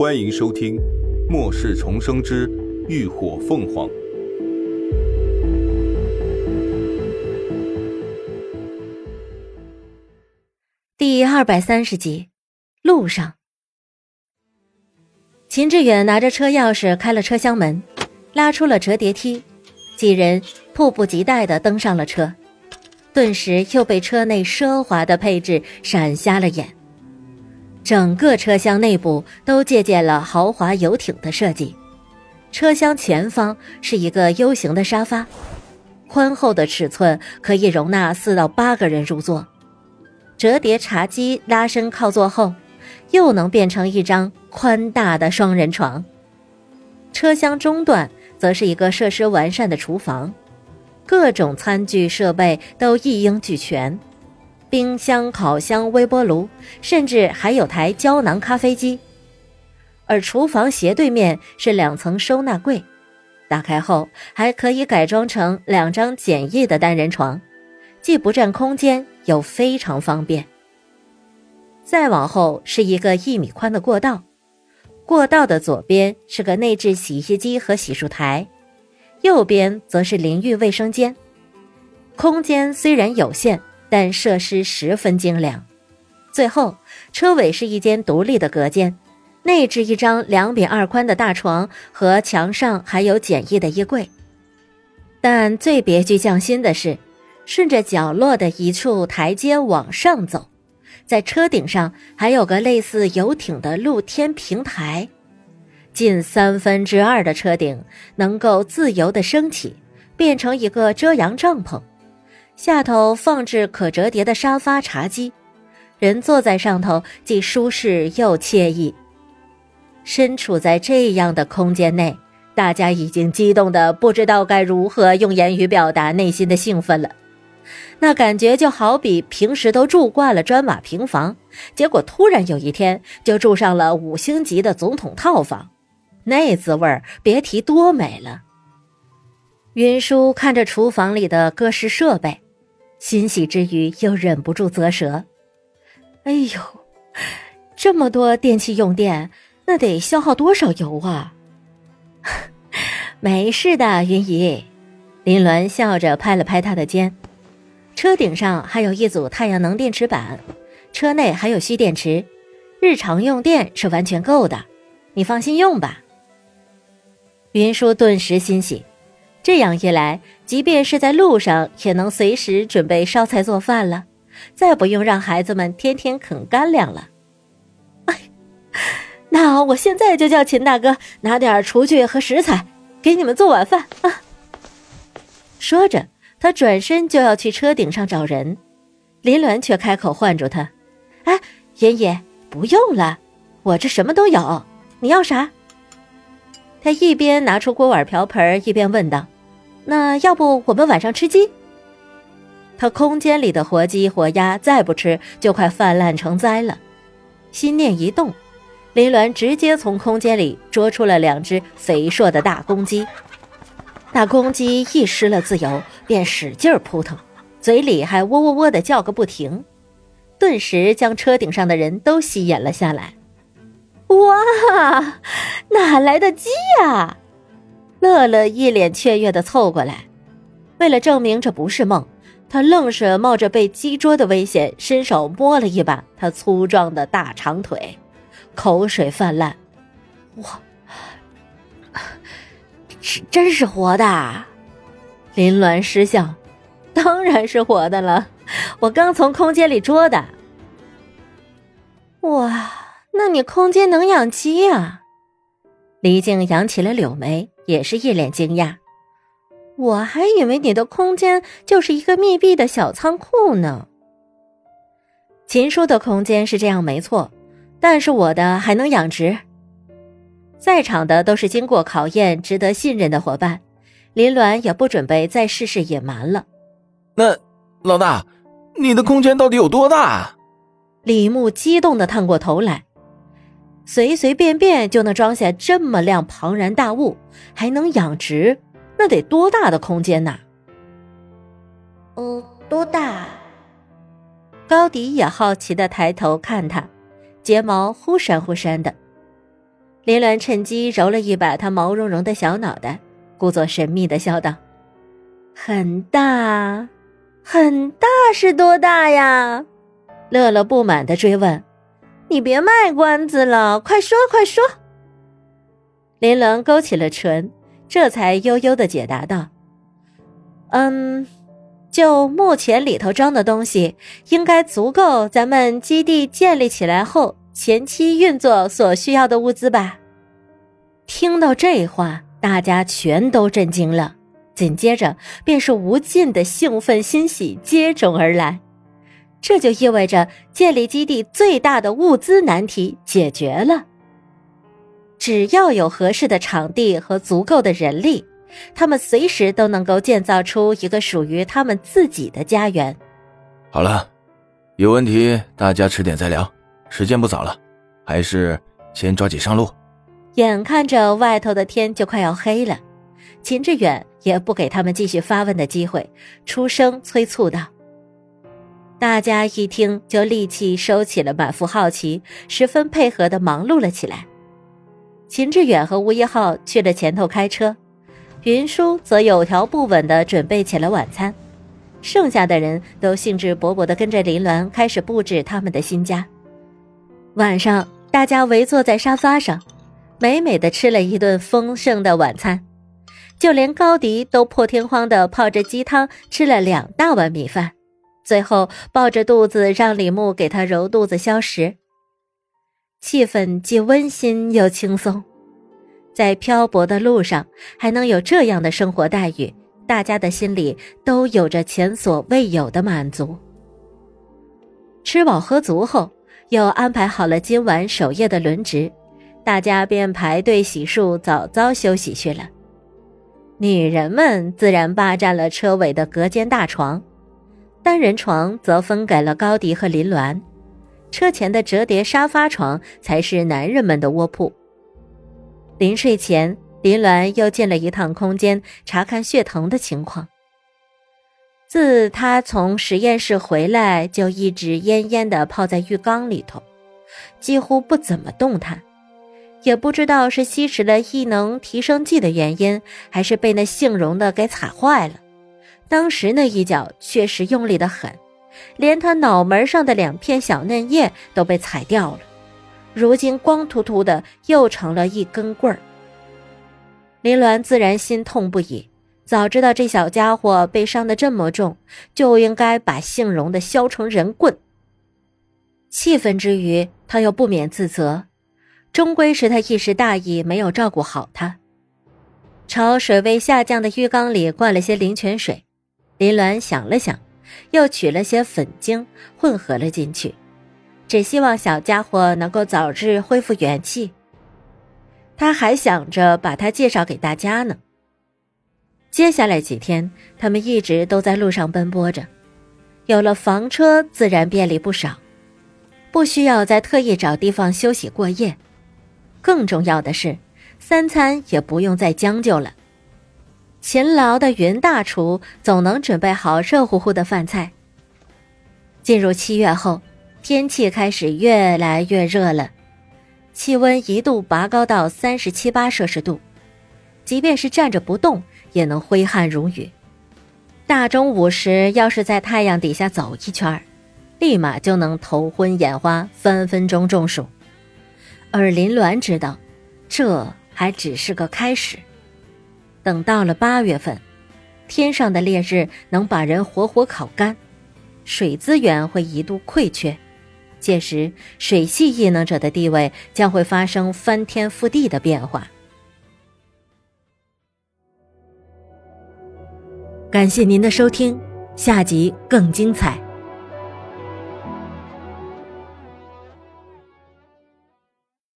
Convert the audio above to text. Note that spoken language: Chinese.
欢迎收听《末世重生之浴火凤凰》第二百三十集。路上，秦志远拿着车钥匙开了车厢门，拉出了折叠梯，几人迫不及待的登上了车，顿时又被车内奢华的配置闪瞎了眼。整个车厢内部都借鉴了豪华游艇的设计，车厢前方是一个 U 型的沙发，宽厚的尺寸可以容纳四到八个人入座。折叠茶几拉伸靠坐后，又能变成一张宽大的双人床。车厢中段则是一个设施完善的厨房，各种餐具设备都一应俱全。冰箱、烤箱、微波炉，甚至还有台胶囊咖啡机。而厨房斜对面是两层收纳柜，打开后还可以改装成两张简易的单人床，既不占空间，又非常方便。再往后是一个一米宽的过道，过道的左边是个内置洗衣机和洗漱台，右边则是淋浴卫生间。空间虽然有限。但设施十分精良。最后，车尾是一间独立的隔间，内置一张两米二宽的大床，和墙上还有简易的衣柜。但最别具匠心的是，顺着角落的一处台阶往上走，在车顶上还有个类似游艇的露天平台，近三分之二的车顶能够自由的升起，变成一个遮阳帐篷。下头放置可折叠的沙发、茶几，人坐在上头既舒适又惬意。身处在这样的空间内，大家已经激动的不知道该如何用言语表达内心的兴奋了。那感觉就好比平时都住惯了砖瓦平房，结果突然有一天就住上了五星级的总统套房，那滋味儿别提多美了。云舒看着厨房里的各式设备。欣喜之余，又忍不住啧舌：“哎呦，这么多电器用电，那得消耗多少油啊！” 没事的，云姨。林鸾笑着拍了拍他的肩。车顶上还有一组太阳能电池板，车内还有蓄电池，日常用电是完全够的。你放心用吧。云舒顿时欣喜。这样一来，即便是在路上，也能随时准备烧菜做饭了，再不用让孩子们天天啃干粮了。哎，那我现在就叫秦大哥拿点厨具和食材，给你们做晚饭啊！说着，他转身就要去车顶上找人，林鸾却开口唤住他：“哎，爷爷，不用了，我这什么都有，你要啥？”他一边拿出锅碗瓢盆，一边问道：“那要不我们晚上吃鸡？”他空间里的活鸡活鸭再不吃就快泛滥成灾了。心念一动，林鸾直接从空间里捉出了两只肥硕的大公鸡。大公鸡一失了自由，便使劲扑腾，嘴里还喔喔喔的叫个不停，顿时将车顶上的人都吸引了下来。哇，哪来的鸡呀？乐乐一脸雀跃的凑过来，为了证明这不是梦，他愣是冒着被鸡捉的危险，伸手摸了一把他粗壮的大长腿，口水泛滥。哇，是真是活的？林鸾失笑，当然是活的了，我刚从空间里捉的。哇！那你空间能养鸡啊？黎静扬起了柳眉，也是一脸惊讶。我还以为你的空间就是一个密闭的小仓库呢。秦叔的空间是这样没错，但是我的还能养殖。在场的都是经过考验、值得信任的伙伴，林鸾也不准备再试试隐瞒了。那老大，你的空间到底有多大？李牧激动的探过头来。随随便便就能装下这么辆庞然大物，还能养殖，那得多大的空间呐？哦，多大？高迪也好奇的抬头看他，睫毛忽闪忽闪的。林鸾趁机揉了一把他毛茸茸的小脑袋，故作神秘的笑道：“很大，很大是多大呀？”乐乐不满的追问：“你别卖关子了，快说快说！”林鸾勾起了唇，这才悠悠的解答道：“嗯，就目前里头装的东西，应该足够咱们基地建立起来后前期运作所需要的物资吧。”听到这话，大家全都震惊了，紧接着便是无尽的兴奋欣喜接踵而来。这就意味着建立基地最大的物资难题解决了。只要有合适的场地和足够的人力，他们随时都能够建造出一个属于他们自己的家园。好了，有问题大家迟点再聊，时间不早了，还是先抓紧上路。眼看着外头的天就快要黑了，秦志远也不给他们继续发问的机会，出声催促道：“大家一听就立即收起了满腹好奇，十分配合的忙碌了起来。”秦志远和吴一浩去了前头开车，云舒则有条不紊地准备起了晚餐，剩下的人都兴致勃勃地跟着林鸾开始布置他们的新家。晚上，大家围坐在沙发上，美美的吃了一顿丰盛的晚餐，就连高迪都破天荒地泡着鸡汤吃了两大碗米饭，最后抱着肚子让李牧给他揉肚子消食。气氛既温馨又轻松，在漂泊的路上还能有这样的生活待遇，大家的心里都有着前所未有的满足。吃饱喝足后，又安排好了今晚守夜的轮值，大家便排队洗漱，早早休息去了。女人们自然霸占了车尾的隔间大床，单人床则分给了高迪和林鸾。车前的折叠沙发床才是男人们的卧铺。临睡前，林鸾又进了一趟空间，查看血藤的情况。自他从实验室回来，就一直恹恹地泡在浴缸里头，几乎不怎么动弹。也不知道是吸食了异能提升剂的原因，还是被那姓荣的给踩坏了。当时那一脚确实用力的很。连他脑门上的两片小嫩叶都被踩掉了，如今光秃秃的，又成了一根棍儿。林鸾自然心痛不已，早知道这小家伙被伤得这么重，就应该把姓荣的削成人棍。气愤之余，他又不免自责，终归是他一时大意，没有照顾好他。朝水位下降的浴缸里灌了些灵泉水，林鸾想了想。又取了些粉精混合了进去，只希望小家伙能够早日恢复元气。他还想着把他介绍给大家呢。接下来几天，他们一直都在路上奔波着，有了房车，自然便利不少，不需要再特意找地方休息过夜。更重要的是，三餐也不用再将就了。勤劳的云大厨总能准备好热乎乎的饭菜。进入七月后，天气开始越来越热了，气温一度拔高到三十七八摄氏度，即便是站着不动也能挥汗如雨。大中午时，要是在太阳底下走一圈立马就能头昏眼花，分分钟中暑。而林鸾知道，这还只是个开始。等到了八月份，天上的烈日能把人活活烤干，水资源会一度匮缺，届时水系异能者的地位将会发生翻天覆地的变化。感谢您的收听，下集更精彩。